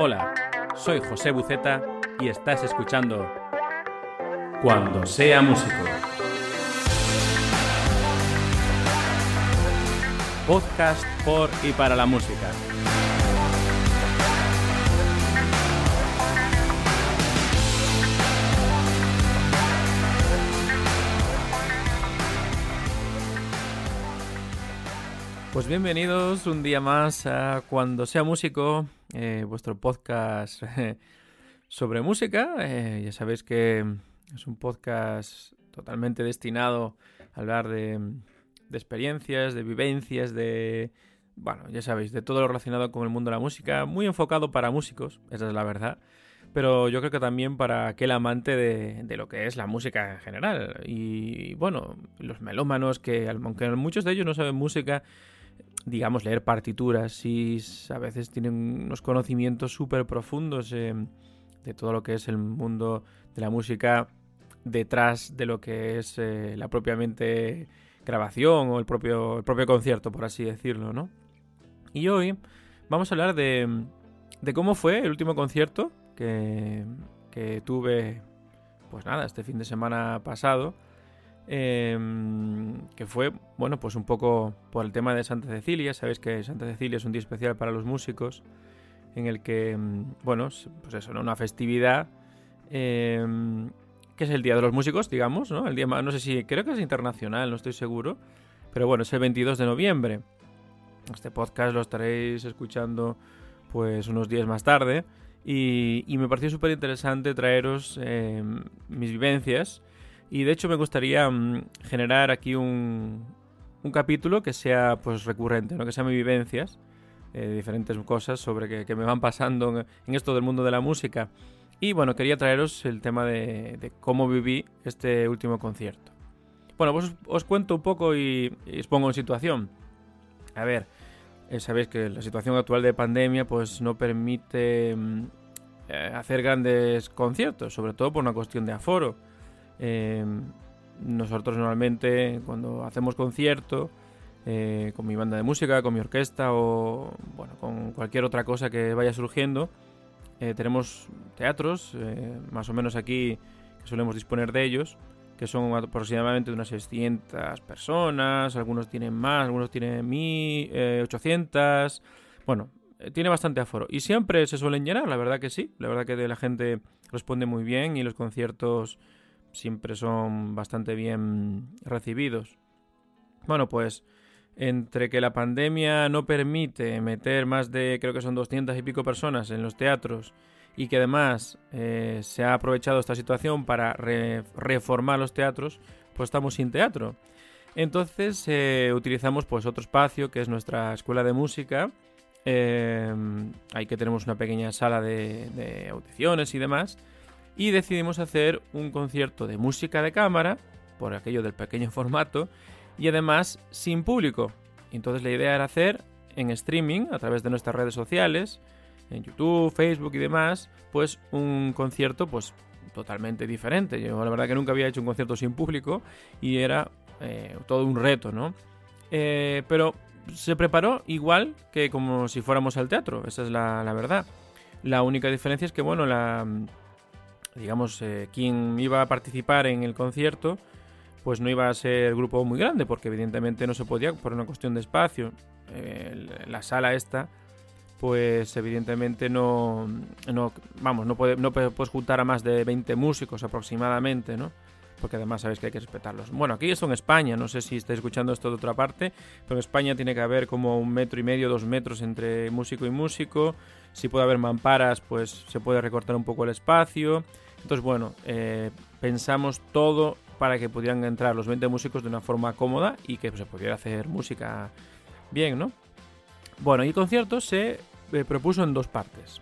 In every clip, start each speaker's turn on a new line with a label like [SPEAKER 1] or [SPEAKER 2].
[SPEAKER 1] Hola, soy José Buceta y estás escuchando Cuando sea músico. Podcast por y para la música. Pues bienvenidos un día más a Cuando sea músico, eh, vuestro podcast sobre música. Eh, ya sabéis que es un podcast totalmente destinado a hablar de, de, experiencias, de vivencias, de... Bueno, ya sabéis, de todo lo relacionado con el mundo de la música, muy enfocado para músicos, esa es la verdad. Pero yo creo que también para aquel amante de, de lo que es la música en general. Y bueno, los melómanos que, aunque muchos de ellos no saben música, digamos, leer partituras y a veces tienen unos conocimientos súper profundos eh, de todo lo que es el mundo de la música detrás de lo que es eh, la propiamente grabación o el propio, el propio concierto, por así decirlo, ¿no? Y hoy vamos a hablar de, de cómo fue el último concierto que, que tuve, pues nada, este fin de semana pasado Em, que fue, bueno, pues un poco por el tema de Santa Cecilia. Sabéis que Santa Cecilia es un día especial para los músicos, en el que, em, bueno, pues eso, ¿no? una festividad em, que es el Día de los Músicos, digamos, ¿no? El día, no sé si, creo que es internacional, no estoy seguro, pero bueno, es el 22 de noviembre. Este podcast lo estaréis escuchando pues unos días más tarde y, y me pareció súper interesante traeros mis vivencias y de hecho me gustaría mm, generar aquí un, un, capítulo que sea pues recurrente, ¿no? que sea mi vivencias, eh, diferentes cosas sobre que, me van pasando en, esto del mundo de la música. Y bueno, quería traeros el tema de, cómo viví este último concierto. Bueno, pues os, cuento un poco y, os pongo en situación. A ver, eh, sabéis que la situación actual de pandemia pues no permite mm, eh, hacer grandes conciertos, sobre todo por una cuestión de aforo. Em, nosotros normalmente cuando hacemos concierto eh, con mi banda de música, con mi orquesta o bueno, con cualquier otra cosa que vaya surgiendo, eh, tenemos teatros, eh, más o menos aquí que solemos disponer de ellos, que son aproximadamente unas 600 personas, algunos tienen más, algunos tienen 1800, bueno, tiene bastante aforo. Y siempre se suelen llenar, la verdad que sí, la verdad que la gente responde muy bien y los conciertos siempre son bastante bien recibidos. Bueno, pues entre que la pandemia no permite meter más de, creo que son 200 y pico personas en los teatros y que además eh, se ha aprovechado esta situación para reformar los teatros, pues estamos sin teatro. Entonces eh, utilizamos pues otro espacio que es nuestra escuela de música. Eh, ahí que tenemos una pequeña sala de audiciones y demás y decidimos hacer un concierto de música de cámara, por aquello del pequeño formato, y además sin público. Entonces la idea era hacer en streaming, a través de nuestras redes sociales, en YouTube, Facebook y demás, pues un concierto pues totalmente diferente. Yo la verdad que nunca había hecho un concierto sin público y era eh, todo un reto, ¿no? Eh, pero se preparó igual que como si fuéramos al teatro, esa es la, la verdad. La única diferencia es que, bueno, la, digamos, eh, quien iba a participar en el concierto, pues no iba a ser grupo muy grande, porque evidentemente no se podía por una cuestión de espacio. La sala esta, pues evidentemente no, no vamos, no, puede, no puedes juntar a más de 20 músicos aproximadamente, ¿no? Porque además sabéis que hay que respetarlos. Bueno, aquí esto en España, no sé si estáis escuchando esto de otra parte, pero en España tiene que haber como un metro y medio, dos metros entre músico y músico. Si puede haber mamparas, pues se puede recortar un poco el espacio. Entonces, bueno, eh, pensamos todo para que pudieran entrar los 20 músicos de una forma cómoda y que se pudiera hacer música bien, ¿no? Bueno, y el concierto se eh, propuso en dos partes.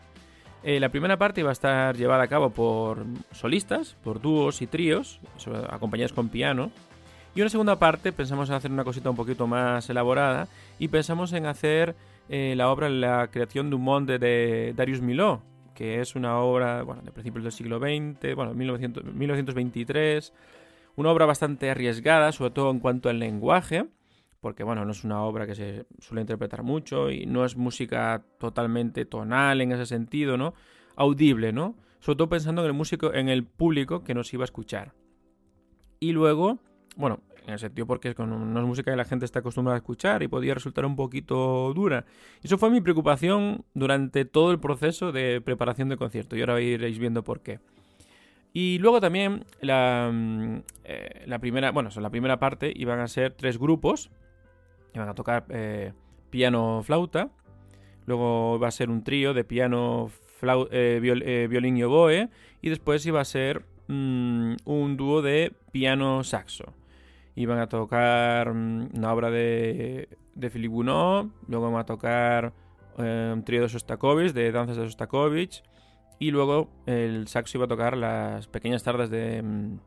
[SPEAKER 1] Eh, la primera parte iba a estar llevada a cabo por solistas, por dúos y tríos, acompañados con piano. Y una segunda parte pensamos en hacer una cosita un poquito más elaborada y pensamos en hacer la obra La creación de un monde de Darius Milhaud, que es una obra bueno, de principios del siglo XX, bueno, 1923, una obra bastante arriesgada, sobre todo en cuanto al lenguaje, porque bueno, no es una obra que se suele interpretar mucho y no es música totalmente tonal en ese sentido, ¿no? Audible, ¿no? Sobre todo pensando en el músico, en el público que nos iba a escuchar. Y luego, bueno, en el sentido porque es una música que la gente está acostumbrada a escuchar y podía resultar un poquito dura. Eso fue mi preocupación durante todo el proceso de preparación del concierto y ahora iréis viendo por qué. Y luego también la, mm, eh, la primera, bueno, la primera parte iban a ser tres grupos, iban a tocar eh, piano flauta, luego va a ser un trío de piano, eh, violín y oboe, y después iba a ser mm, un dúo de piano saxo iban a tocar mm, una obra de, de Philippe Gounod, luego iban a tocar eh, un trío de Sostakovich, de danzas de Sostakovich, y luego el saxo iba a tocar las pequeñas tardes de, mm,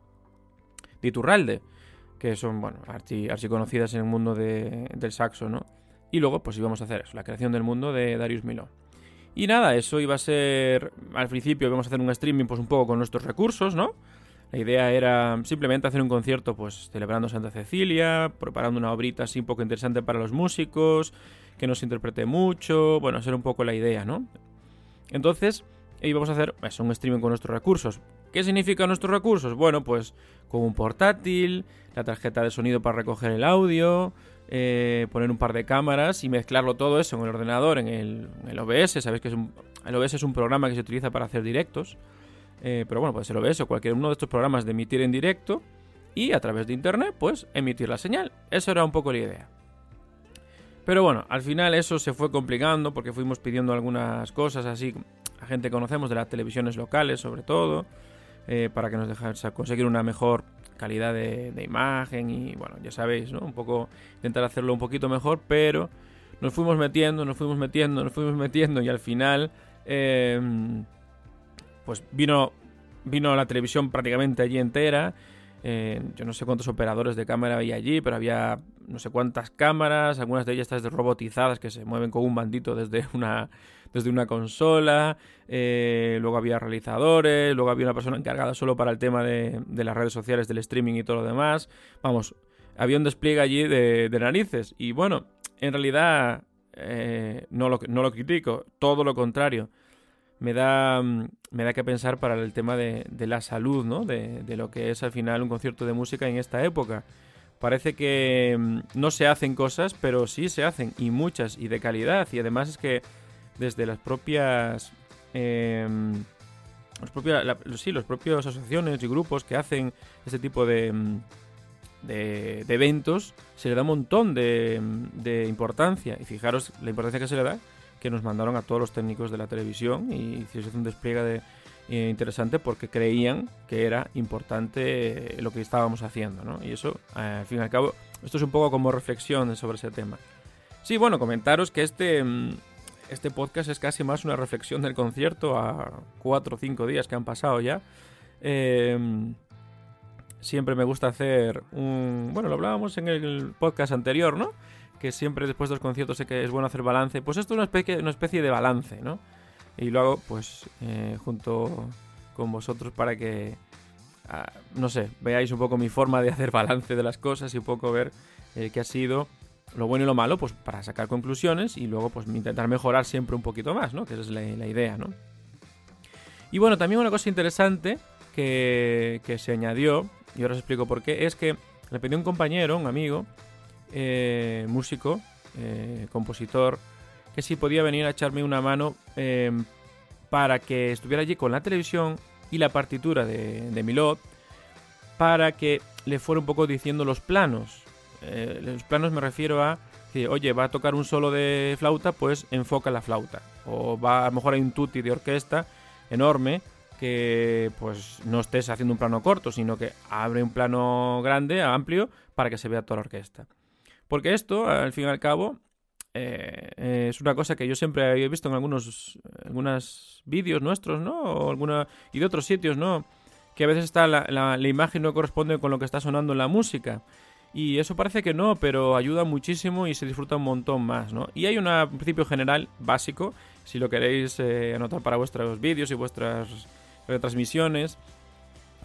[SPEAKER 1] de Iturralde, que son, bueno, archi, conocidas en el mundo del saxo, ¿no? Y luego, pues íbamos a hacer eso, la creación del mundo de Darius Milhaud. Y nada, eso iba a ser, al principio íbamos a hacer un streaming pues un poco con nuestros recursos, ¿no? La idea era simplemente hacer un concierto, pues celebrando Santa Cecilia, preparando una obrita así un poco interesante para los músicos, que nos interprete mucho, bueno, hacer un poco la idea, ¿no? Entonces, íbamos a hacer un streaming con nuestros recursos. ¿Qué significa nuestros recursos? Bueno, pues con un portátil, la tarjeta de sonido para recoger el audio, eh, poner un par de cámaras y mezclarlo todo eso en el ordenador, en el, en el OBS. Sabéis que es un, el OBS es un programa que se utiliza para hacer directos. Eh, pero bueno, puede ser OBS o cualquier uno de estos programas de emitir en directo y a través de internet, pues emitir la señal. Eso era un poco la idea. Pero bueno, al final eso se fue complicando porque fuimos pidiendo algunas cosas así a gente que conocemos de las televisiones locales, sobre todo, eh, para que nos dejase conseguir una mejor calidad de, imagen y bueno, ya sabéis, ¿no? Un poco intentar hacerlo un poquito mejor, pero nos fuimos metiendo, nos fuimos metiendo, nos fuimos metiendo y al final. Eh, pues vino, vino la televisión prácticamente allí entera. Eh, yo no sé cuántos operadores de cámara había allí, pero había no sé cuántas cámaras, algunas de ellas están robotizadas que se mueven con un bandito desde una, desde una consola. Eh, luego había realizadores, luego había una persona encargada solo para el tema de, las redes sociales, del streaming y todo lo demás. Vamos, había un despliegue allí de, narices. Y bueno, en realidad eh, no, lo, no lo critico, todo lo contrario me da, mm, me da que pensar para el tema de, la salud, ¿no? De, lo que es al final un concierto de música en esta época. Parece que mm, no se hacen cosas, pero sí se hacen, y muchas, y de calidad. Y además es que desde las propias... Em, los propios, sí, los propios asociaciones y grupos que hacen este tipo de, mm, de, de, eventos, se le da un montón de, de importancia. Y fijaros la importancia que se le da que nos mandaron a todos los técnicos de la televisión y se hizo un despliegue de, eh, interesante porque creían que era importante eh, lo que estábamos haciendo, ¿no? Y eso, eh, al fin y al cabo, esto es un poco como reflexión sobre ese tema. Sí, bueno, comentaros que este, mm, este podcast es casi más una reflexión del concierto a cuatro o cinco días que han pasado ya. Em, siempre me gusta hacer un... Bueno, lo hablábamos en el podcast anterior, ¿no? Que siempre después de los conciertos sé que es bueno hacer balance. Pues esto es una especie, de balance, ¿no? Y lo hago pues eh, junto con vosotros para que, ah, no sé, veáis un poco mi forma de hacer balance de las cosas y un poco ver eh, qué ha sido lo bueno y lo malo, pues para sacar conclusiones y luego pues intentar mejorar siempre un poquito más, ¿no? Que esa es la, idea, ¿no? Y bueno, también una cosa interesante que, que se añadió, y ahora os explico por qué, es que le pedí a un compañero, un amigo, eh, músico, eh, compositor, que si podía venir a echarme una mano em, para que estuviera allí con la televisión y la partitura de, de Milot, para que le fuera un poco diciendo los planos. Eh, los planos me refiero a que, oye, va a tocar un solo de flauta, pues enfoca la flauta. O va, a lo mejor hay un tutti de orquesta enorme que pues no estés haciendo un plano corto, sino que abre un plano grande, amplio, para que se vea toda la orquesta. Porque esto, al fin y al cabo, eh, es una cosa que yo siempre he visto en algunos, algunos vídeos nuestros, ¿no? O alguna, y de otros sitios, ¿no? Que a veces está la, la, imagen no corresponde con lo que está sonando en la música. Y eso parece que no, pero ayuda muchísimo y se disfruta un montón más, ¿no? Y hay un principio general básico, si lo queréis eh, anotar para vuestros vídeos y vuestras retransmisiones,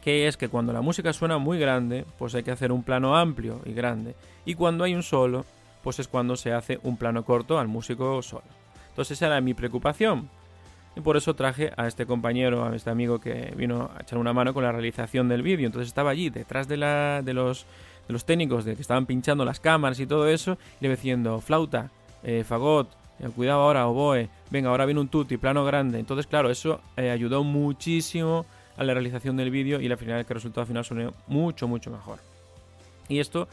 [SPEAKER 1] que es que cuando la música suena muy grande, pues hay que hacer un plano amplio y grande. Y cuando hay un solo, pues es cuando se hace un plano corto al músico solo. Entonces esa era mi preocupación. Y por eso traje a este compañero, a este amigo que vino a echar una mano con la realización del vídeo. Entonces estaba allí detrás de, la, de, los, de los técnicos de que estaban pinchando las cámaras y todo eso, y le diciendo, flauta, eh, fagot, eh, cuidado ahora, oboe, venga, ahora viene un tutti, plano grande. Entonces, claro, eso eh, ayudó muchísimo a la realización del vídeo y al final que el resultado final sonó mucho, mucho mejor. Y esto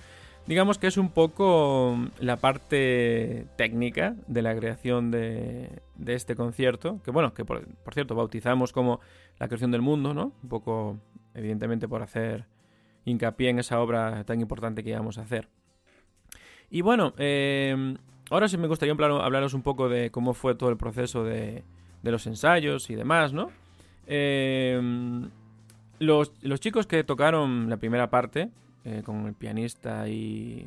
[SPEAKER 1] digamos que es un poco la parte técnica de la creación de, este concierto, que bueno, que por, cierto bautizamos como la creación del mundo, ¿no? Un poco, evidentemente, por hacer hincapié en esa obra tan importante que íbamos a hacer. Y bueno, eh, ahora sí me gustaría hablaros un poco de cómo fue todo el proceso de, los ensayos y demás, ¿no? Eh, los, los chicos que tocaron la primera parte, eh, con el pianista y,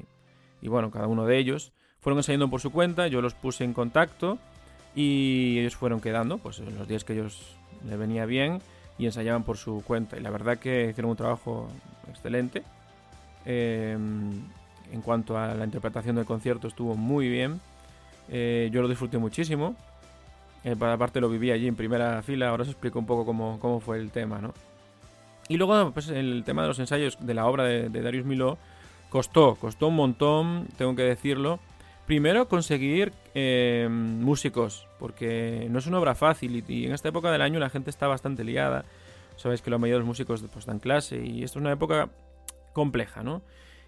[SPEAKER 1] y, bueno, cada uno de ellos. Fueron ensayando por su cuenta, yo los puse en contacto y ellos fueron quedando, pues en los días que ellos le venía bien y ensayaban por su cuenta. Y la verdad que hicieron un trabajo excelente. Em, en cuanto a la interpretación del concierto estuvo muy bien. Eh, yo lo disfruté muchísimo. Eh, para parte lo viví allí en primera fila. Ahora os explico un poco cómo, cómo fue el tema, ¿no? Y luego, pues el tema de los ensayos de la obra de, Darius Miló costó, costó un montón, tengo que decirlo. Primero conseguir eh, músicos, porque no es una obra fácil y, en esta época del año la gente está bastante liada. Sabéis que la mayoría de los músicos pues, dan clase y esto es una época compleja, ¿no?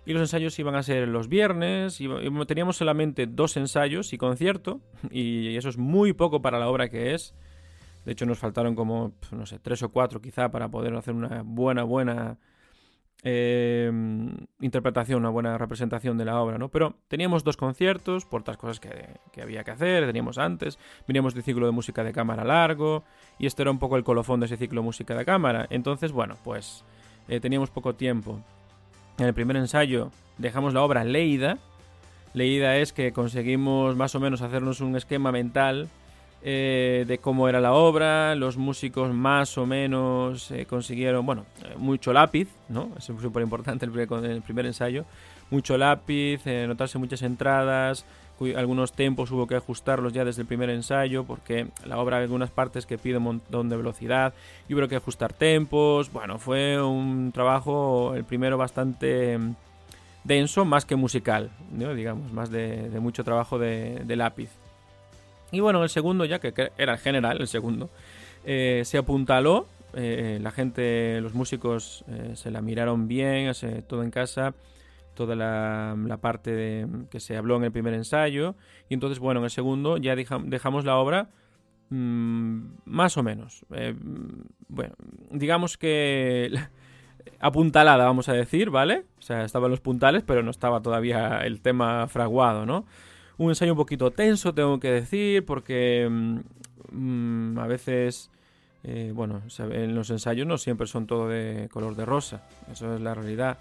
[SPEAKER 1] Y los ensayos iban a ser los viernes, y teníamos solamente dos ensayos y concierto, y eso es muy poco para la obra que es. De hecho, nos faltaron como, no sé, tres o cuatro quizá para poder hacer una buena, buena eh, interpretación, una buena representación de la obra, ¿no? Pero teníamos dos conciertos por otras cosas que, había que hacer, teníamos antes, veníamos de ciclo de música de cámara largo, y esto era un poco el colofón de ese ciclo de música de cámara. Entonces, bueno, pues eh, teníamos poco tiempo. En el primer ensayo dejamos la obra leída. Leída es que conseguimos más o menos hacernos un esquema mental eh, de cómo era la obra, los músicos más o menos eh, consiguieron, bueno, eh, mucho lápiz, ¿no? Es súper importante el, el, primer ensayo, mucho lápiz, notarse muchas entradas, algunos tempos hubo que ajustarlos ya desde el primer ensayo porque la obra hay algunas partes que pide un montón de velocidad y hubo que ajustar tempos, bueno, fue un trabajo, el primero bastante mm, denso, más que musical, digamos, más de, mucho trabajo de lápiz. Y bueno, el segundo, ya que era el general, el segundo, eh, se apuntaló. Eh, la gente, los músicos eh, se la miraron bien, todo en casa, toda la, parte que se habló en el primer ensayo. Y entonces, bueno, en el segundo ya dejamos la obra mm, más o menos. bueno, digamos que apuntalada, vamos a decir, ¿vale? O sea, estaban los puntales, pero no estaba todavía el tema fraguado, ¿no? Un ensayo un poquito tenso, tengo que decir, porque mm, mm, a veces, eh, bueno, en los ensayos no siempre son todo de color de rosa, eso es la realidad.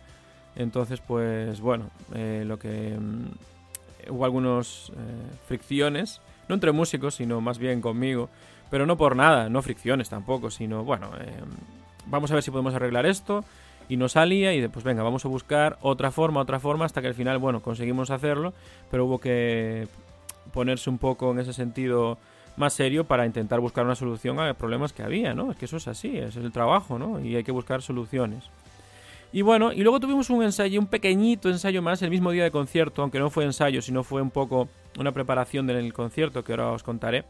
[SPEAKER 1] Entonces, pues bueno, eh, lo que mm, hubo algunas eh, fricciones, no entre músicos, sino más bien conmigo, pero no por nada, no fricciones tampoco, sino bueno, vamos a ver si podemos arreglar esto y no salía y después venga, vamos a buscar otra forma, otra forma hasta que al final, bueno, conseguimos hacerlo, pero hubo que ponerse un poco en ese sentido más serio para intentar buscar una solución a problemas que había, ¿no? Es que eso es así, es el trabajo, ¿no? Y hay que buscar soluciones. Y bueno, y luego tuvimos un ensayo, un pequeñito ensayo más el mismo día de concierto, aunque no fue ensayo, sino fue un poco una preparación del concierto que ahora os contaré.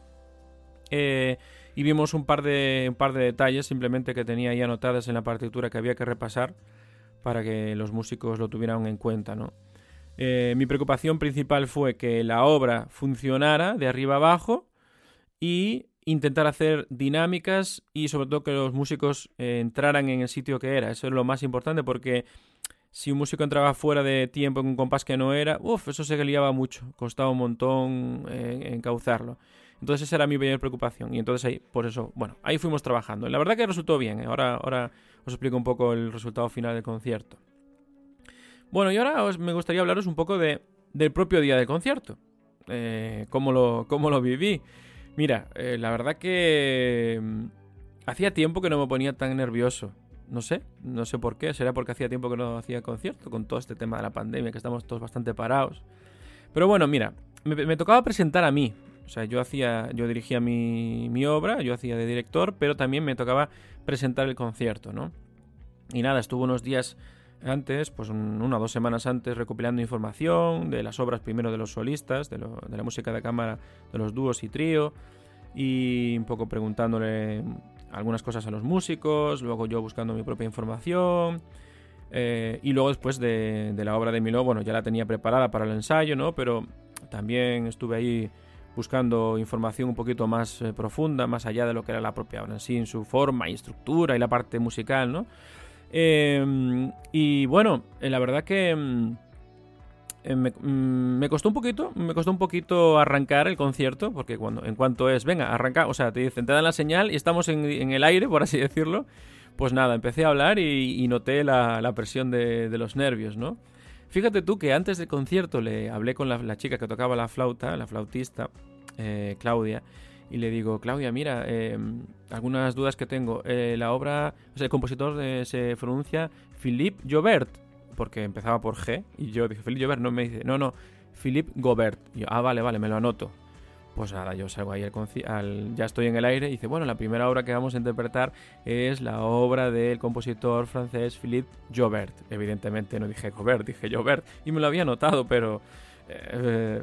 [SPEAKER 1] Eh, y vimos un par de, un par de detalles simplemente que tenía ahí anotadas en la partitura que había que repasar para que los músicos lo tuvieran en cuenta, ¿no? Eh, mi preocupación principal fue que la obra funcionara de arriba abajo y intentar hacer dinámicas y sobre todo que los músicos eh, entraran en el sitio que era. Eso es lo más importante porque si un músico entraba fuera de tiempo en un compás que no era, uff, eso se liaba mucho, costaba un montón eh, encauzarlo. Entonces esa era mi mayor preocupación y entonces ahí, por eso, bueno, ahí fuimos trabajando. La verdad que resultó bien, ¿eh? ahora, ahora os explico un poco el resultado final del concierto. Bueno, y ahora os, me gustaría hablaros un poco de, del propio día del concierto, cómo, lo, cómo lo viví. Mira, eh, la verdad que mm, hacía tiempo que no me ponía tan nervioso. No sé, no sé por qué. Será porque hacía tiempo que no hacía concierto con todo este tema de la pandemia, que estamos todos bastante parados. Pero bueno, mira, me, tocaba presentar a mí. O sea, yo hacía, yo dirigía mi, mi obra, yo hacía de director, pero también me tocaba presentar el concierto, ¿no? Y nada, estuve unos días antes, pues una o dos semanas antes, recopilando información de las obras primero de los solistas, de, la música de cámara, de los dúos y trío, y un poco preguntándole algunas cosas a los músicos, luego yo buscando mi propia información. Eh, y luego después de, la obra de Miló, bueno, ya la tenía preparada para el ensayo, ¿no? Pero también estuve ahí buscando información un poquito más eh, profunda, más allá de lo que era la propia obra en sí, en su forma y estructura y la parte musical, ¿no? Em, y bueno, eh, la verdad que em, eh, mm, me, costó un poquito, me costó un poquito arrancar el concierto, porque cuando, en cuanto es, venga, arranca, o sea, te dicen, te dan la señal y estamos en, el aire, por así decirlo, pues nada, empecé a hablar y, noté la, presión de, los nervios, ¿no? Fíjate tú que antes del concierto le hablé con la, chica que tocaba la flauta, la flautista, eh, Claudia, y le digo, Claudia, mira, em, algunas dudas que tengo. Eh, la obra, el compositor se pronuncia Philippe Jobert, porque empezaba por G, y yo dije, Philippe Jobert, no me dice, no, no, Philippe Gobert. Ah, vale, vale, me lo anoto. Pues nada, yo salgo ahí al, ya estoy en el aire y dice, bueno, la primera obra que vamos a interpretar es la obra del compositor francés Philippe Jobert. Evidentemente no dije Gobert, dije Jobert, y me lo había notado, pero eh,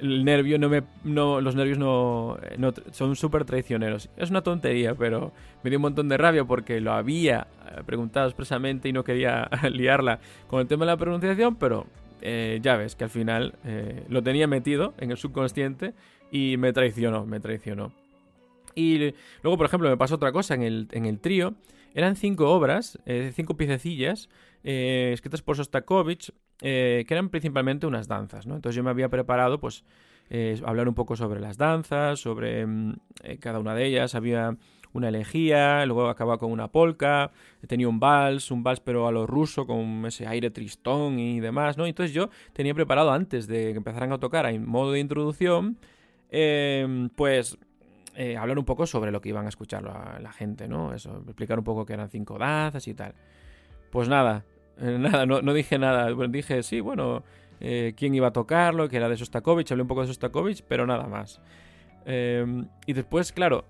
[SPEAKER 1] el nervio no me. No, los nervios no. son súper traicioneros. Es una tontería, pero me dio un montón de rabia porque lo había eh, preguntado expresamente y no quería liarla con el tema de la pronunciación, pero eh, ya ves que al final lo tenía metido en el subconsciente y me traicionó, me traicionó. Y luego, por ejemplo, me pasó otra cosa en el, en el trío. Eran cinco obras, cinco piececillas, escritas por Sostakovich, eh, que eran principalmente unas danzas, ¿no? Entonces yo me había preparado, pues, eh, hablar un poco sobre las danzas, sobre mm, eh, cada una de ellas. Había una elegía, luego acababa con una polka, tenía un vals, un vals pero a lo ruso, con ese aire tristón y demás, ¿no? Entonces yo tenía preparado antes de que empezaran a tocar en modo de introducción, em, pues hablar un poco sobre lo que iban a escuchar la, gente, ¿no? Eso, explicar un poco que eran cinco danzas y tal. Pues nada, nada, no, dije nada. Dije, sí, bueno, eh, quién iba a tocarlo, que era de Sostakovich, hablé un poco de Sostakovich, pero nada más. Em, y después, claro,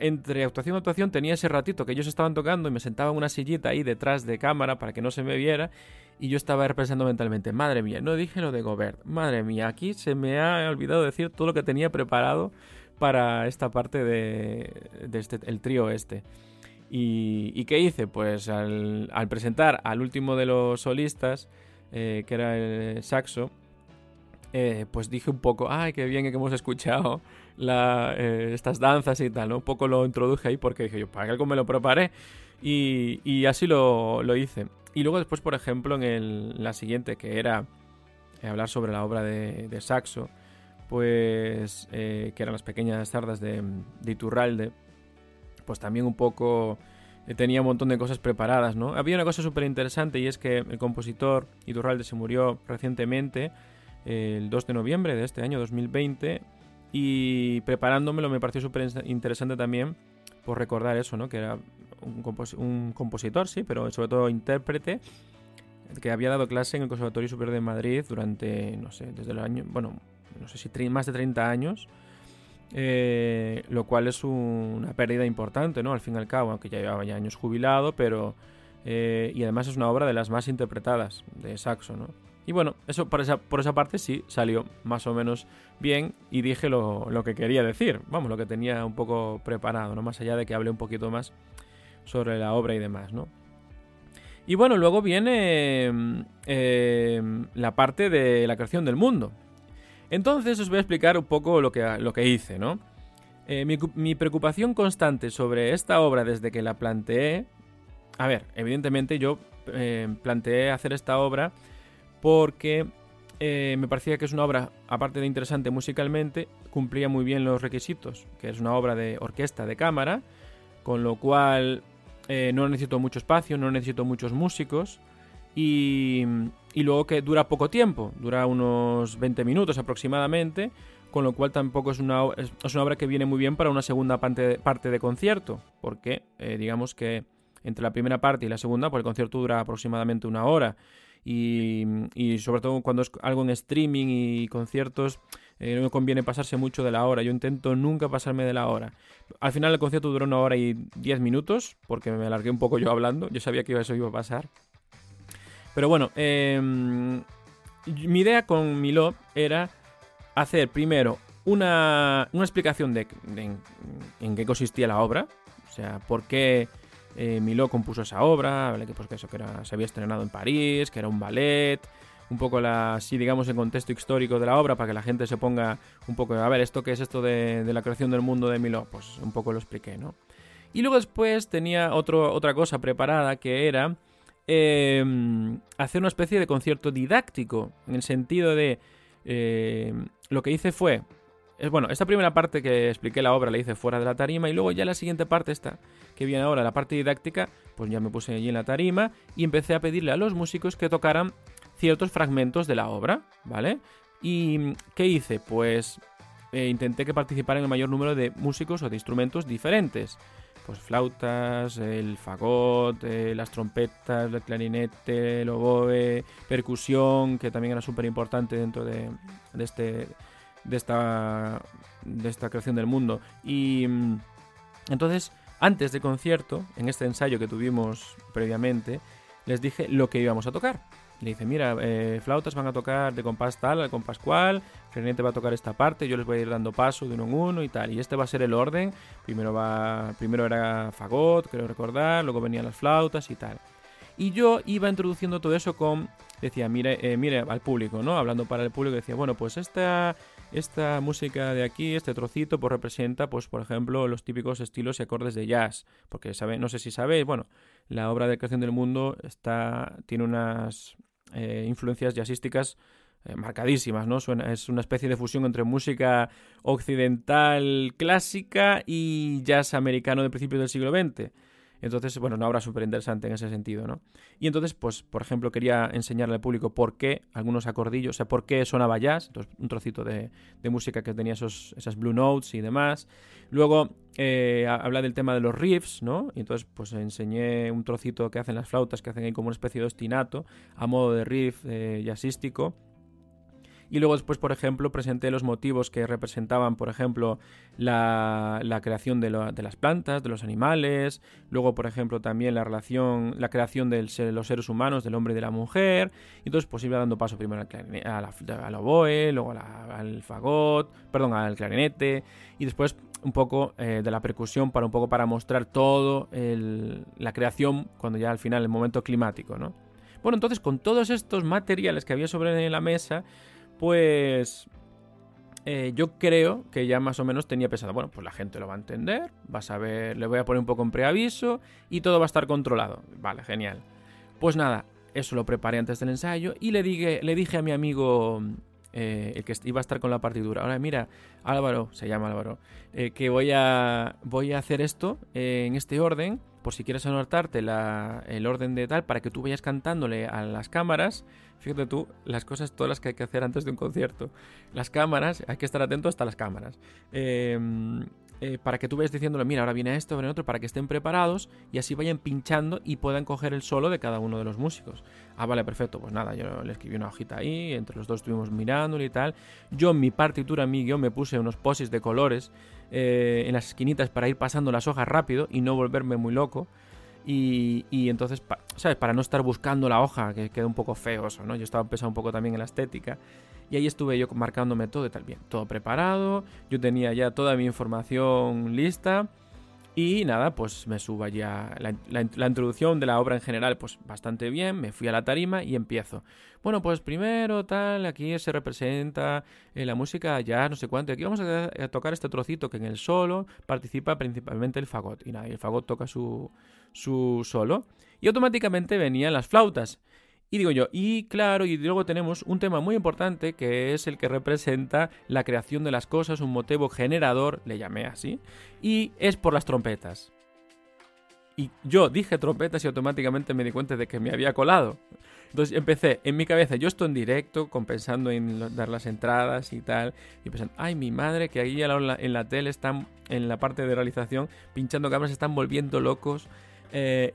[SPEAKER 1] entre actuación y actuación tenía ese ratito que ellos estaban tocando y me sentaba en una sillita ahí detrás de cámara para que no se me viera y yo estaba pensando mentalmente, madre mía, no dije lo de Gobert, madre mía, aquí se me ha olvidado decir todo lo que tenía preparado para esta parte de, este, el trío este. ¿Y, qué hice? Pues al, presentar al último de los solistas, eh, que era el saxo, eh, pues dije un poco, ay, qué bien que hemos escuchado eh, estas danzas y tal, ¿no? Un poco lo introduje ahí porque dije yo, para que algo me lo preparé y, así lo, hice. Y luego después, por ejemplo, en la siguiente, que era hablar sobre la obra de, saxo, pues que eran las pequeñas sardas de, de Iturralde, pues también un poco eh, tenía un montón de cosas preparadas, ¿no? Había una cosa súper interesante y es que el compositor Iturralde se murió recientemente, el 2 de noviembre de este año 2020, y preparándomelo me pareció súper interesante también por recordar eso, ¿no? Que era un, un, compositor, sí, pero sobre todo intérprete, que había dado clase en el Conservatorio Superior de Madrid durante, no sé, desde el año, bueno, no sé si más de 30 años, eh, lo cual es una pérdida importante, ¿no? Al fin y al cabo, aunque ya llevaba ya años jubilado, pero... Eh, y además es una obra de las más interpretadas de Saxo, ¿no? Y bueno, eso por esa, por esa parte sí salió más o menos bien y dije lo, lo, que quería decir, vamos, lo que tenía un poco preparado, ¿no? Más allá de que hable un poquito más sobre la obra y demás, ¿no? Y bueno, luego viene eh, la parte de la creación del mundo, entonces os voy a explicar un poco lo que, lo que hice, ¿no? Eh, mi, preocupación constante sobre esta obra desde que la planteé... A ver, evidentemente yo eh, planteé hacer esta obra porque eh, me parecía que es una obra, aparte de interesante musicalmente, cumplía muy bien los requisitos, que es una obra de orquesta de cámara, con lo cual no necesito mucho espacio, no necesito muchos músicos, y, luego que dura poco tiempo, dura unos 20 minutos aproximadamente, con lo cual tampoco es una, es una obra que viene muy bien para una segunda parte, parte de concierto, porque eh, digamos que entre la primera parte y la segunda, pues el concierto dura aproximadamente una hora. y, sobre todo cuando es algo en streaming y conciertos, eh, no me conviene pasarse mucho de la hora. Yo intento nunca pasarme de la hora. Al final el concierto duró una hora y diez minutos, porque me alargué un poco yo hablando. Yo sabía que eso iba a pasar. Pero bueno, em, mi idea con Milo era hacer primero una, explicación de, en, qué consistía la obra, o sea, por qué eh, Miló compuso esa obra, ¿vale? que, pues, que eso que era, se había estrenado en París, que era un ballet, un poco la, sí, digamos, el contexto histórico de la obra para que la gente se ponga un poco, a ver, ¿esto qué es esto de, la creación del mundo de Miló? Pues un poco lo expliqué, ¿no? Y luego después tenía otro, otra cosa preparada que era em, hacer una especie de concierto didáctico, en el sentido de, eh, lo que hice fue bueno, esta primera parte que expliqué la obra la hice fuera de la tarima y luego ya la siguiente parte, esta que viene ahora, la parte didáctica, pues ya me puse allí en la tarima y empecé a pedirle a los músicos que tocaran ciertos fragmentos de la obra, ¿vale? ¿Y qué hice? Pues eh, intenté que participaran el mayor número de músicos o de instrumentos diferentes. Pues flautas, el fagot, eh, las trompetas, el clarinete, el oboe, percusión, que también era súper importante dentro de, de este de esta, de esta creación del mundo. Y mm, entonces, antes del concierto, en este ensayo que tuvimos previamente, les dije lo que íbamos a tocar. Le dice, mira, eh, flautas van a tocar de compás tal al compás cual, clarinete va a tocar esta parte, yo les voy a ir dando paso de uno en uno y tal. Y este va a ser el orden. Primero va, primero era fagot, creo recordar, luego venían las flautas y tal. Y yo iba introduciendo todo eso con, decía, mire, eh, mire al público, ¿no? Hablando para el público, decía, bueno, pues esta, esta música de aquí, este trocito, pues representa, pues por ejemplo, los típicos estilos y acordes de jazz. Porque sabe, no sé si sabéis, bueno, la obra de creación del mundo está, tiene unas eh, influencias jazzísticas eh, marcadísimas, ¿no? es una especie de fusión entre música occidental clásica y jazz americano de principios del siglo XX. Entonces, bueno, una obra súper interesante en ese sentido, ¿no? Y entonces, pues, por ejemplo, quería enseñarle al público por qué algunos acordillos, o sea, por qué sonaba jazz, entonces, un trocito de, música que tenía esos, esas blue notes y demás. Luego, eh, habla del tema de los riffs, ¿no? Y entonces, pues, enseñé un trocito que hacen las flautas, que hacen ahí como una especie de ostinato, a modo de riff eh, jazzístico. Y luego después, por ejemplo, presenté los motivos que representaban, por ejemplo, la, creación de, las plantas, de los animales. Luego, por ejemplo, también la relación, la creación de los seres humanos, del hombre y de la mujer. Y entonces, pues iba dando paso primero al, oboe, luego al fagot, perdón, al clarinete. Y después un poco eh, de la percusión para un poco para mostrar todo la creación cuando ya al final el momento climático, ¿no? Bueno, entonces con todos estos materiales que había sobre la mesa, pues eh, yo creo que ya más o menos tenía pensado, bueno, pues la gente lo va a entender, va a saber, le voy a poner un poco en preaviso y todo va a estar controlado. Vale, genial. Pues nada, eso lo preparé antes del ensayo y le dije, le dije a mi amigo, eh, el que iba a estar con la partitura, ahora mira, Álvaro, se llama Álvaro, eh, que voy a, voy a hacer esto en este orden, por si quieres anotarte el orden de tal, para que tú vayas cantándole a las cámaras Fíjate tú, las cosas todas las que hay que hacer antes de un concierto. Las cámaras, hay que estar atento hasta las cámaras. Em, eh, para que tú vayas diciéndole, mira, ahora viene esto, viene otro, para que estén preparados y así vayan pinchando y puedan coger el solo de cada uno de los músicos. Ah, vale, perfecto. Pues nada, yo le escribí una hojita ahí, entre los dos estuvimos mirándolo y tal. Yo en mi partitura, mi guion, me puse unos posis de colores eh, en las esquinitas para ir pasando las hojas rápido y no volverme muy loco. Y, entonces, ¿sabes? Para no estar buscando la hoja, que queda un poco feo eso, ¿no? Yo estaba pensando un poco también en la estética. Y ahí estuve yo marcándome todo y tal, bien, todo preparado. Yo tenía ya toda mi información lista. Y nada, pues me subo ya la, introducción de la obra en general, pues bastante bien. Me fui a la tarima y empiezo. Bueno, pues primero tal, aquí se representa en la música ya no sé cuánto. Aquí vamos a, a, tocar este trocito que en el solo participa principalmente el fagot. Y nada, el fagot toca su, su solo. Y automáticamente venían las flautas. Y digo yo, y claro, y luego tenemos un tema muy importante que es el que representa la creación de las cosas, un motivo generador, le llamé así, y es por las trompetas. Y yo dije trompetas y automáticamente me di cuenta de que me había colado. Entonces empecé en mi cabeza, yo estoy en directo, compensando en dar las entradas y tal, y pensando, ay, mi madre, que ahí en la, en la tele están, en la parte de realización, pinchando cámaras, están volviendo locos Eh,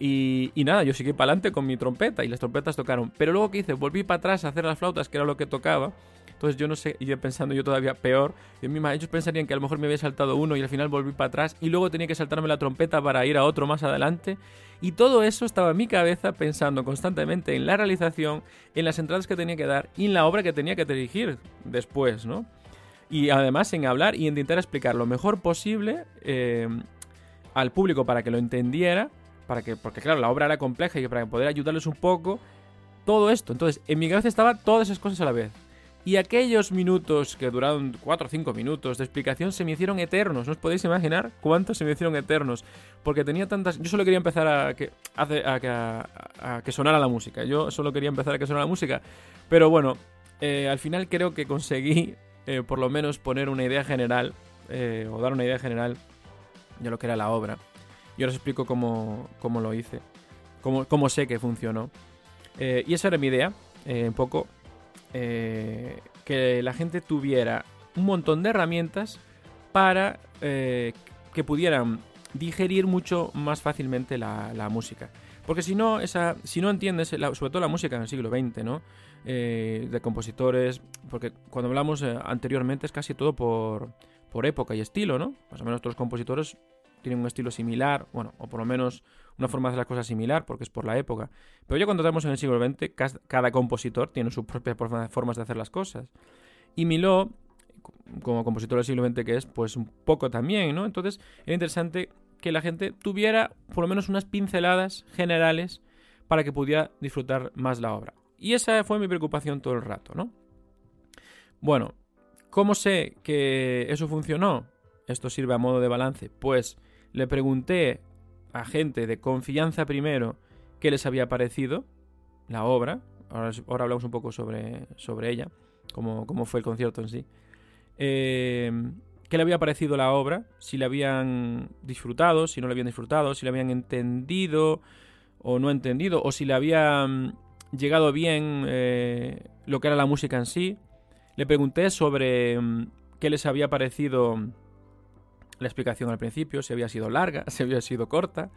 [SPEAKER 1] y, nada, yo seguí para adelante con mi trompeta y las trompetas tocaron. Pero luego que hice, volví para atrás a hacer las flautas, que era lo que tocaba. Entonces yo no sé, y pensando yo todavía peor. Ellos pensarían que a lo mejor me había saltado uno y al final volví para atrás. Y luego tenía que saltarme la trompeta para ir a otro más adelante. Y todo eso estaba en mi cabeza pensando constantemente en la realización, en las entradas que tenía que dar y en la obra que tenía que dirigir después, ¿no? Y además en hablar y intentar explicar lo mejor posible eh, al público para que lo entendiera para que, porque claro, la obra era compleja y para poder ayudarles un poco, todo esto. Entonces, en mi cabeza estaban todas esas cosas a la vez. Y aquellos minutos que duraron 4 o 5 minutos de explicación se me hicieron eternos. No os podéis imaginar cuántos se me hicieron eternos. Porque tenía tantas... Yo solo quería empezar a que, a, que sonara la música. Yo solo quería empezar a que sonara la música. Pero bueno, eh, al final creo que conseguí eh, por lo menos poner una idea general. Eh, o dar una idea general de lo que era la obra. Y ahora os explico cómo, cómo lo hice, cómo, cómo, sé que funcionó. Eh, y esa era mi idea, eh, un poco, eh, que la gente tuviera un montón de herramientas para que pudieran digerir mucho más fácilmente la, la música. Porque si no, esa, si no entiendes, sobre todo la música en el siglo XX, ¿no? de compositores, porque cuando hablamos anteriormente es casi todo por, por época y estilo, ¿no? Más o menos todos los compositores tienen un estilo similar, bueno, o por lo menos una forma de hacer las cosas similar, porque es por la época. Pero ya cuando estamos en el siglo XX, cada compositor tiene sus propias formas de hacer las cosas. Y Miló, como compositor del siglo XX que es, pues un poco también, ¿no? Entonces era interesante que la gente tuviera por lo menos unas pinceladas generales para que pudiera disfrutar más la obra. Y esa fue mi preocupación todo el rato, ¿no? Bueno, ¿cómo sé que eso funcionó? Esto sirve a modo de balance. Pues le pregunté a gente de confianza primero qué les había parecido la obra. Ahora, hablamos un poco sobre, sobre ella, cómo, cómo, fue el concierto en sí. Eh, qué le había parecido la obra, si le habían disfrutado, si no le habían disfrutado, si le habían entendido o no entendido, o si le había llegado bien eh, lo que era la música en sí. Le pregunté sobre mm, qué les había parecido la explicación al principio, si había sido larga, si había sido corta,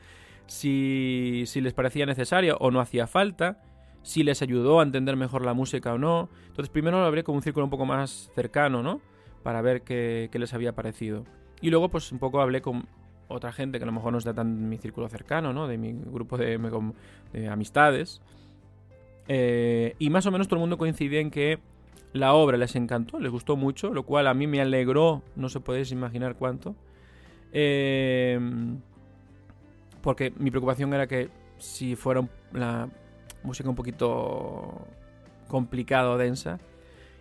[SPEAKER 1] si, si les parecía necesaria o no hacía falta, si les ayudó a entender mejor la música o no. Entonces primero lo hablé con un círculo un poco más cercano, ¿no? Para ver qué, les había parecido. Y luego pues un poco hablé con otra gente que a lo mejor no está tan mi círculo cercano, ¿no? De mi grupo de, amistades. Eh, y más o menos todo el mundo coincidía en que la obra les encantó, les gustó mucho, lo cual a mí me alegró, no se podéis imaginar cuánto. Em, porque mi preocupación era que si fuera la música un poquito complicada o densa.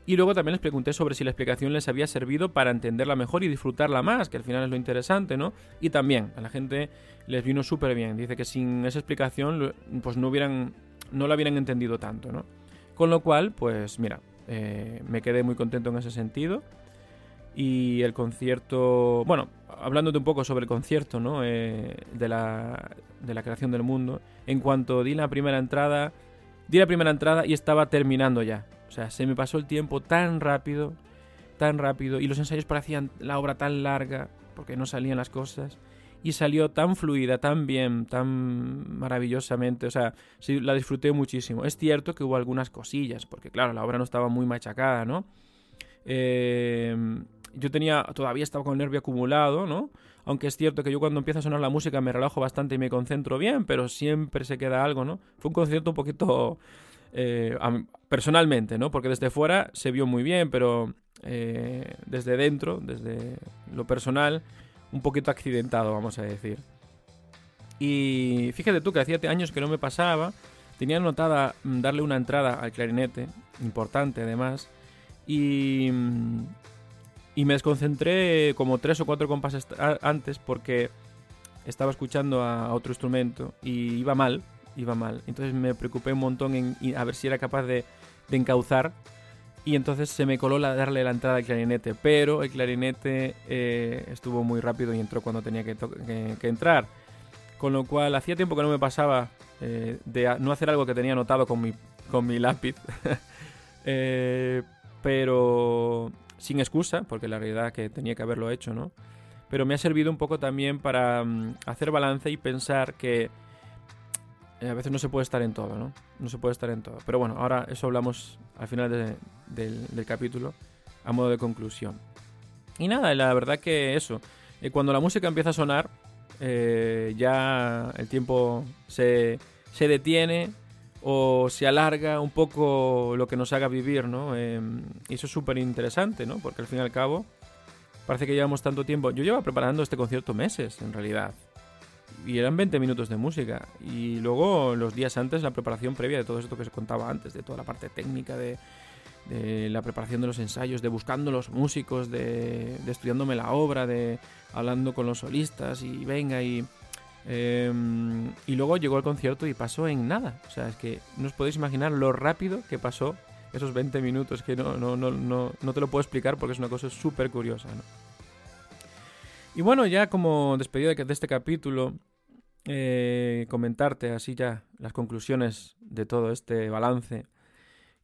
[SPEAKER 1] Y luego también les pregunté sobre si la explicación les había servido para entenderla mejor y disfrutarla más, que al final es lo interesante, ¿no? Y también a la gente les vino súper bien. Dice que sin esa explicación pues no hubieran no la hubieran entendido tanto, ¿no? Con lo cual, pues mira, eh, me quedé muy contento en ese sentido. Y el concierto, bueno, hablándote un poco sobre el concierto, ¿no? Eh, de, la, de la creación del mundo. En cuanto di la primera entrada, di la primera entrada y estaba terminando ya. O sea, se me pasó el tiempo tan rápido, tan rápido. Y los ensayos parecían la obra tan larga, porque no salían las cosas. Y salió tan fluida, tan bien, tan maravillosamente. O sea, sí, la disfruté muchísimo. Es cierto que hubo algunas cosillas, porque claro, la obra no estaba muy machacada, ¿no? Eh, yo tenía, todavía estaba con el nervio acumulado, ¿no? Aunque es cierto que yo cuando empieza a sonar la música me relajo bastante y me concentro bien, pero siempre se queda algo, ¿no? Fue un concierto un poquito eh, personalmente, ¿no? Porque desde fuera se vio muy bien, pero eh, desde dentro, desde lo personal, un poquito accidentado, vamos a decir. Y fíjate tú que hacía años que no me pasaba, tenía anotada mm, darle una entrada al clarinete, importante además, y, mm, y me desconcentré como tres o cuatro compases antes porque estaba escuchando a otro instrumento y iba mal, iba mal. Entonces me preocupé un montón en a ver si era capaz de, encauzar y entonces se me coló la, darle la entrada al clarinete, pero el clarinete eh, estuvo muy rápido y entró cuando tenía que, entrar. Con lo cual hacía tiempo que no me pasaba eh, de no hacer algo que tenía anotado con mi, con mi lápiz. Eh, pero sin excusa, porque la realidad es que tenía que haberlo hecho, ¿no? Pero me ha servido un poco también para mm, hacer balance y pensar que a veces no se puede estar en todo, ¿no? No se puede estar en todo. Pero bueno, ahora eso hablamos al final del, capítulo a modo de conclusión. Y nada, la verdad que eso, cuando la música empieza a sonar, ya el tiempo se, se detiene o se alarga un poco lo que nos haga vivir, ¿no? Y eso es súper interesante, ¿no? Porque al fin y al cabo parece que llevamos tanto tiempo. Yo llevo preparando este concierto meses, en realidad. Y eran 20 minutos de música. Y luego los días antes la preparación previa de todo esto que se contaba antes, de toda la parte técnica, de, la preparación de los ensayos, de buscando los músicos, de, de estudiándome la obra, de hablando con los solistas y venga y Em, y luego llegó el concierto y pasó en nada. O sea, es que no os podéis imaginar lo rápido que pasó esos 20 minutos, que no, no, no, no, no te lo puedo explicar porque es una cosa súper curiosa. Y bueno, ya como despedida de este capítulo, eh, comentarte así ya las conclusiones de todo este balance,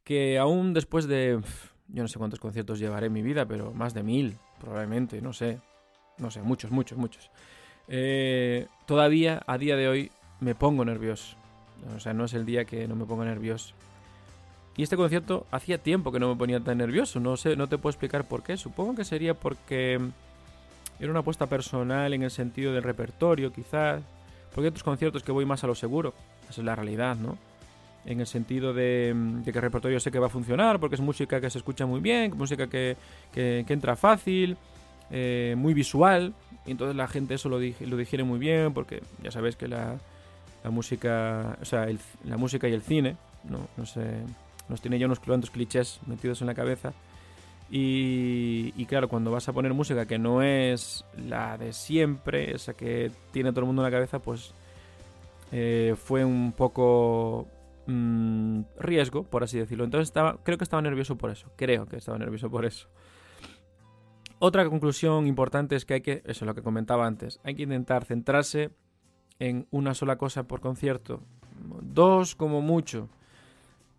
[SPEAKER 1] que aún después de, yo no sé cuántos conciertos llevaré en mi vida, pero más de mil, probablemente, no sé, no sé, muchos, muchos, muchos. Eh, todavía a día de hoy me pongo nervioso. O sea, no es el día que no me ponga nervioso. Y este concierto hacía tiempo que no me ponía tan nervioso. No sé, no te puedo explicar por qué. Supongo que sería porque era una apuesta personal en el sentido del repertorio, quizás. Porque hay otros conciertos que voy más a lo seguro. Esa es la realidad, ¿no? En el sentido de, que el repertorio sé que va a funcionar, porque es música que se escucha muy bien, música que entra fácil, eh, muy visual. Y entonces la gente eso lo, lo digiere muy bien, porque ya sabéis que la, música, o sea, la música y el cine, no, no sé, nos tiene ya unos cuantos clichés metidos en la cabeza. Y, y, claro, cuando vas a poner música que no es la de siempre, esa que tiene todo el mundo en la cabeza, pues eh, fue un poco mm, riesgo, por así decirlo. Entonces estaba, creo que estaba nervioso por eso. Creo que estaba nervioso por eso. Otra conclusión importante es que hay que, eso es lo que comentaba antes, hay que intentar centrarse en una sola cosa por concierto, dos como mucho,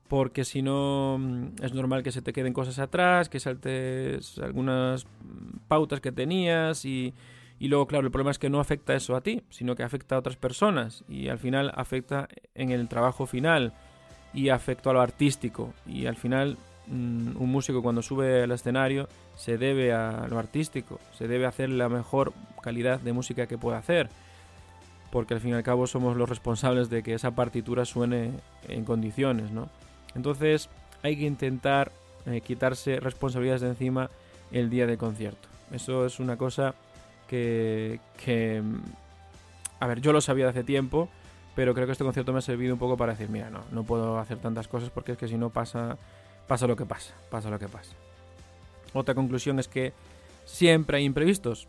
[SPEAKER 1] porque si no mm, es normal que se te queden cosas atrás, que saltes algunas pautas que tenías y, y luego, claro, el problema es que no afecta eso a ti, sino que afecta a otras personas y al final afecta en el trabajo final y afecta a lo artístico y al final Mm, un músico cuando sube al escenario se debe a lo artístico, se debe hacer la mejor calidad de música que pueda hacer, porque al fin y al cabo somos los responsables de que esa partitura suene en condiciones, ¿no? Entonces hay que intentar eh, quitarse responsabilidades de encima el día de concierto. Eso es una cosa que, que, mm, a ver, yo lo sabía de hace tiempo, pero creo que este concierto me ha servido un poco para decir, mira, no, no puedo hacer tantas cosas porque es que si no pasa pasa lo que pasa, pasa lo que pasa. Otra conclusión es que siempre hay imprevistos,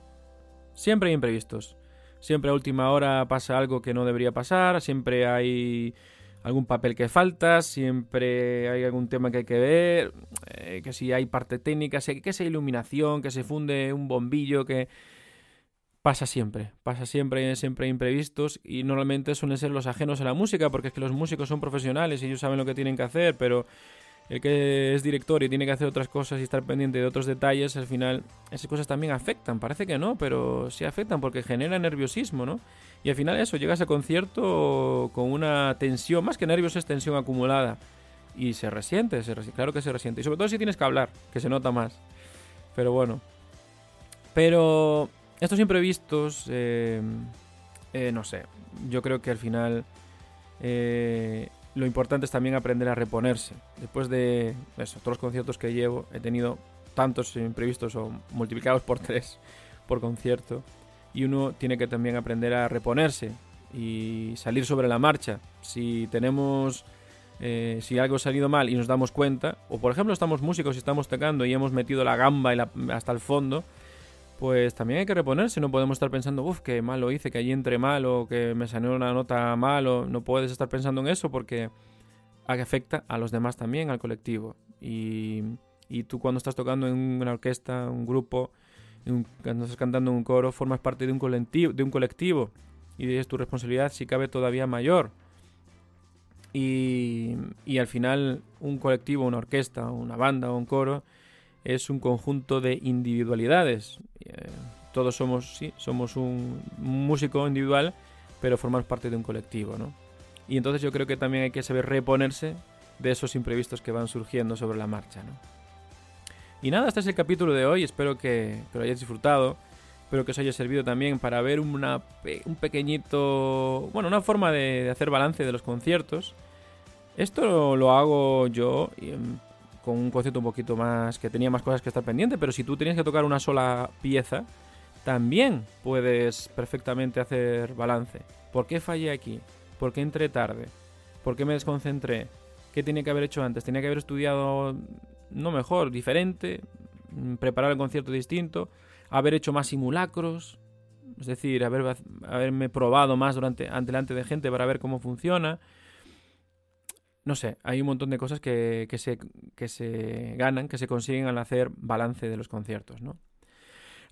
[SPEAKER 1] siempre hay imprevistos. Siempre a última hora pasa algo que no debería pasar, siempre hay algún papel que falta, siempre hay algún tema que hay que ver, eh, que si hay parte técnica, que hay iluminación, que se funde un bombillo, que pasa siempre, pasa siempre, siempre hay imprevistos y normalmente suelen ser los ajenos a la música, porque es que los músicos son profesionales y ellos saben lo que tienen que hacer, pero el que es director y tiene que hacer otras cosas y estar pendiente de otros detalles, al final esas cosas también afectan. Parece que no, pero sí afectan porque genera nerviosismo, ¿no? Y al final eso, llegas a concierto con una tensión, más que nervios es tensión acumulada. Y se resiente, se claro que se resiente. Y sobre todo si tienes que hablar, que se nota más. Pero bueno. Pero estos imprevistos, eh, eh, no sé, yo creo que al final... Eh, lo importante es también aprender a reponerse. Después de eso, todos los conciertos que llevo, he tenido tantos imprevistos o multiplicados por tres por concierto. Y uno tiene que también aprender a reponerse y salir sobre la marcha. Si tenemos, eh, si algo ha salido mal y nos damos cuenta, o por ejemplo estamos músicos y estamos tocando y hemos metido la gamba hasta el fondo, pues también hay que reponerse, no podemos estar pensando, uff, que mal lo hice, que allí entre mal o que me salió una nota mal, o no puedes estar pensando en eso porque afecta a los demás también, al colectivo. Y, y tú cuando estás tocando en una orquesta, un grupo, cuando estás cantando en un coro, formas parte de un colectivo, de un colectivo y es tu responsabilidad si cabe todavía mayor. Y, y al final un colectivo, una orquesta, una banda o un coro es un conjunto de individualidades. Eh, todos somos, sí, somos un músico individual, pero formamos parte de un colectivo, ¿no? Y entonces yo creo que también hay que saber reponerse de esos imprevistos que van surgiendo sobre la marcha. ¿no? Y nada, este es el capítulo de hoy, espero que, lo hayáis disfrutado. Espero que os haya servido también para ver una, un pequeñito. Bueno, una forma de, hacer balance de los conciertos. Esto lo, hago yo con un concierto un poquito más. que tenía más cosas que estar pendiente, pero si tú tenías que tocar una sola pieza, también puedes perfectamente hacer balance. ¿Por qué fallé aquí? ¿Por qué entré tarde? ¿Por qué me desconcentré? ¿Qué tenía que haber hecho antes? ¿Tenía que haber estudiado, no mejor, diferente? Mm, ¿Preparar el concierto distinto? ¿Haber hecho más simulacros? Es decir, haber, haberme probado más durante, delante de gente para ver cómo funciona. No sé, hay un montón de cosas que, que, se, que se ganan, que se consiguen al hacer balance de los conciertos, ¿no?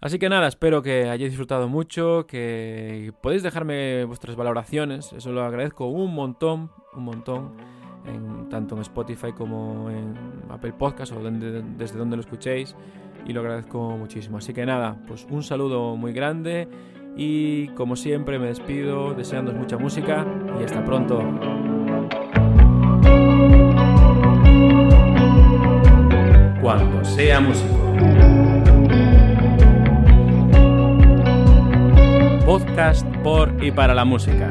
[SPEAKER 1] Así que nada, espero que hayáis disfrutado mucho, que podéis dejarme vuestras valoraciones, eso lo agradezco un montón, un montón tanto en Spotify como en Apple Podcast o desde donde lo escuchéis y lo agradezco muchísimo. Así que nada, pues un saludo muy grande y como siempre me despido deseándoos mucha música y hasta pronto.
[SPEAKER 2] Cuando sea músico. Podcast por y para la música.